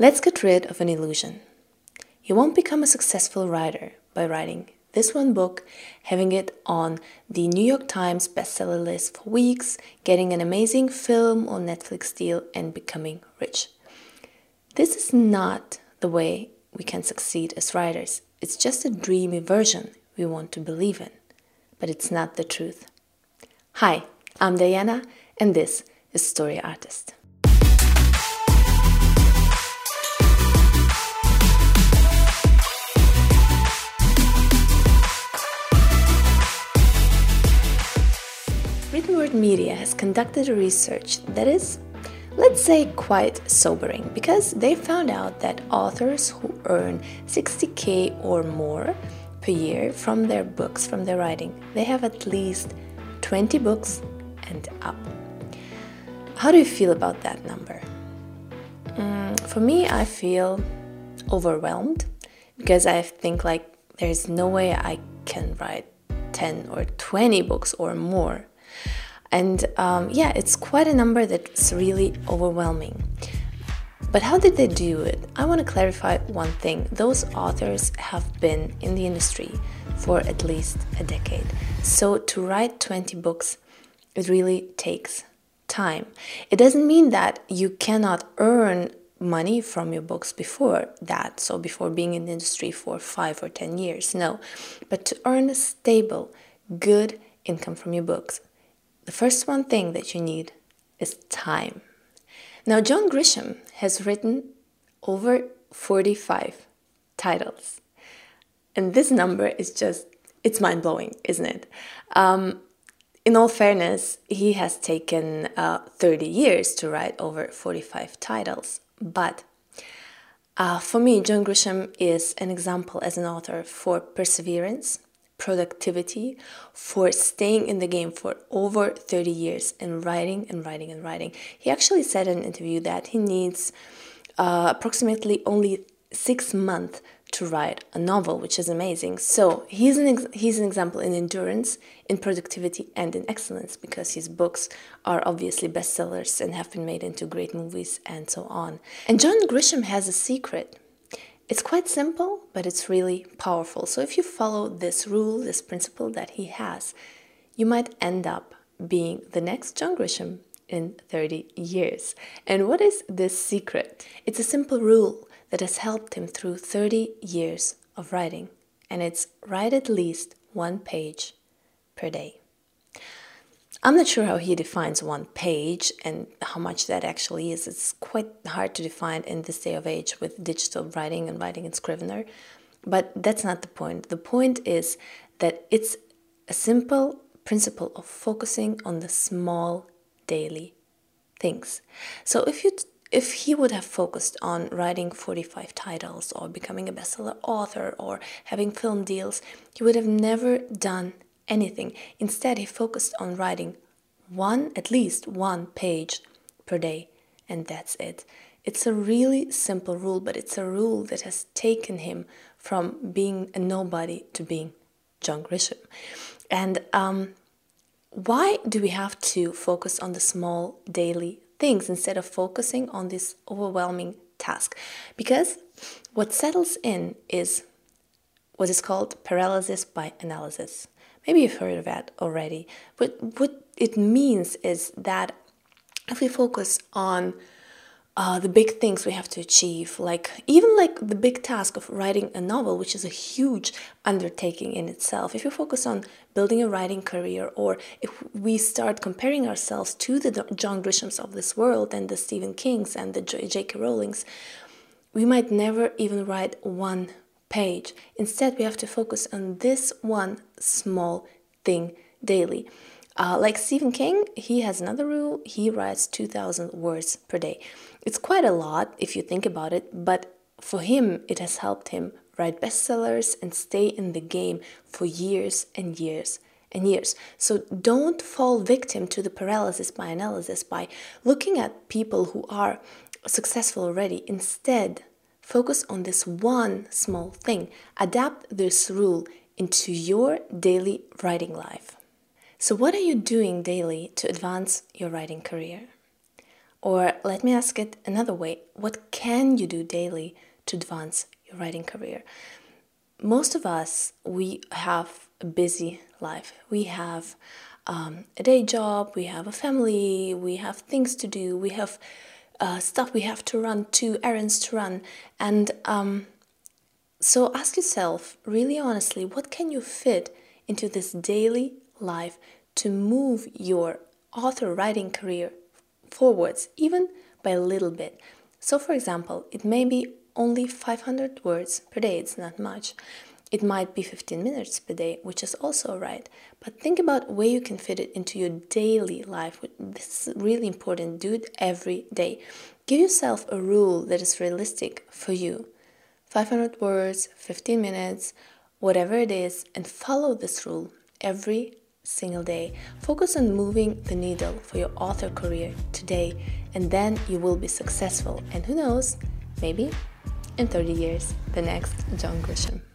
Let's get rid of an illusion. You won't become a successful writer by writing this one book, having it on the New York Times bestseller list for weeks, getting an amazing film or Netflix deal, and becoming rich. This is not the way we can succeed as writers. It's just a dreamy version we want to believe in, but it's not the truth. Hi, I'm Diana, and this is Story Artist. Written Word Media has conducted a research that is, let's say, quite sobering because they found out that authors who earn 60k or more per year from their books, from their writing, they have at least 20 books and up. How do you feel about that number? Mm, for me, I feel overwhelmed because I think like there's no way I can write 10 or 20 books or more and um, yeah, it's quite a number that's really overwhelming. But how did they do it? I want to clarify one thing. Those authors have been in the industry for at least a decade. So to write 20 books, it really takes time. It doesn't mean that you cannot earn money from your books before that, so before being in the industry for five or 10 years. No. But to earn a stable, good income from your books, the first one thing that you need is time. Now, John Grisham has written over 45 titles. And this number is just, it's mind blowing, isn't it? Um, in all fairness, he has taken uh, 30 years to write over 45 titles. But uh, for me, John Grisham is an example as an author for perseverance, productivity for staying in the game for over 30 years and writing and writing and writing. He actually said in an interview that he needs uh, approximately only six months to write a novel, which is amazing. So he's an ex- he's an example in endurance, in productivity, and in excellence because his books are obviously bestsellers and have been made into great movies and so on. And John Grisham has a secret it's quite simple, but it's really powerful. So if you follow this rule, this principle that he has, you might end up being the next John Grisham in 30 years. And what is this secret? It's a simple rule that has helped him through 30 years of writing, and it's write at least one page per day. I'm not sure how he defines one page and how much that actually is. It's quite hard to define in this day of age with digital writing and writing in Scrivener. But that's not the point. The point is that it's a simple principle of focusing on the small daily things. So if you if he would have focused on writing 45 titles or becoming a bestseller author or having film deals, he would have never done anything. Instead, he focused on writing one, at least one page per day, and that's it. It's a really simple rule, but it's a rule that has taken him from being a nobody to being John Grisham. And um, why do we have to focus on the small daily things instead of focusing on this overwhelming task? Because what settles in is what is called paralysis by analysis. Maybe you've heard of that already. But what it means is that if we focus on uh, the big things we have to achieve, like even like the big task of writing a novel, which is a huge undertaking in itself. If you focus on building a writing career, or if we start comparing ourselves to the John Grishams of this world and the Stephen Kings and the J.K. Rowlings, we might never even write one page. Instead, we have to focus on this one small thing daily. Uh, like Stephen King, he has another rule. He writes 2,000 words per day. It's quite a lot if you think about it, but for him, it has helped him write bestsellers and stay in the game for years and years and years. So don't fall victim to the paralysis by analysis by looking at people who are successful already. Instead, Focus on this one small thing. Adapt this rule into your daily writing life. So, what are you doing daily to advance your writing career? Or let me ask it another way what can you do daily to advance your writing career? Most of us, we have a busy life. We have um, a day job, we have a family, we have things to do, we have uh, stuff we have to run to, errands to run. And um, so ask yourself, really honestly, what can you fit into this daily life to move your author writing career forwards, even by a little bit? So, for example, it may be only 500 words per day, it's not much. It might be 15 minutes per day, which is also right. But think about where you can fit it into your daily life. This is really important. Do it every day. Give yourself a rule that is realistic for you 500 words, 15 minutes, whatever it is, and follow this rule every single day. Focus on moving the needle for your author career today, and then you will be successful. And who knows, maybe in 30 years, the next John Grisham.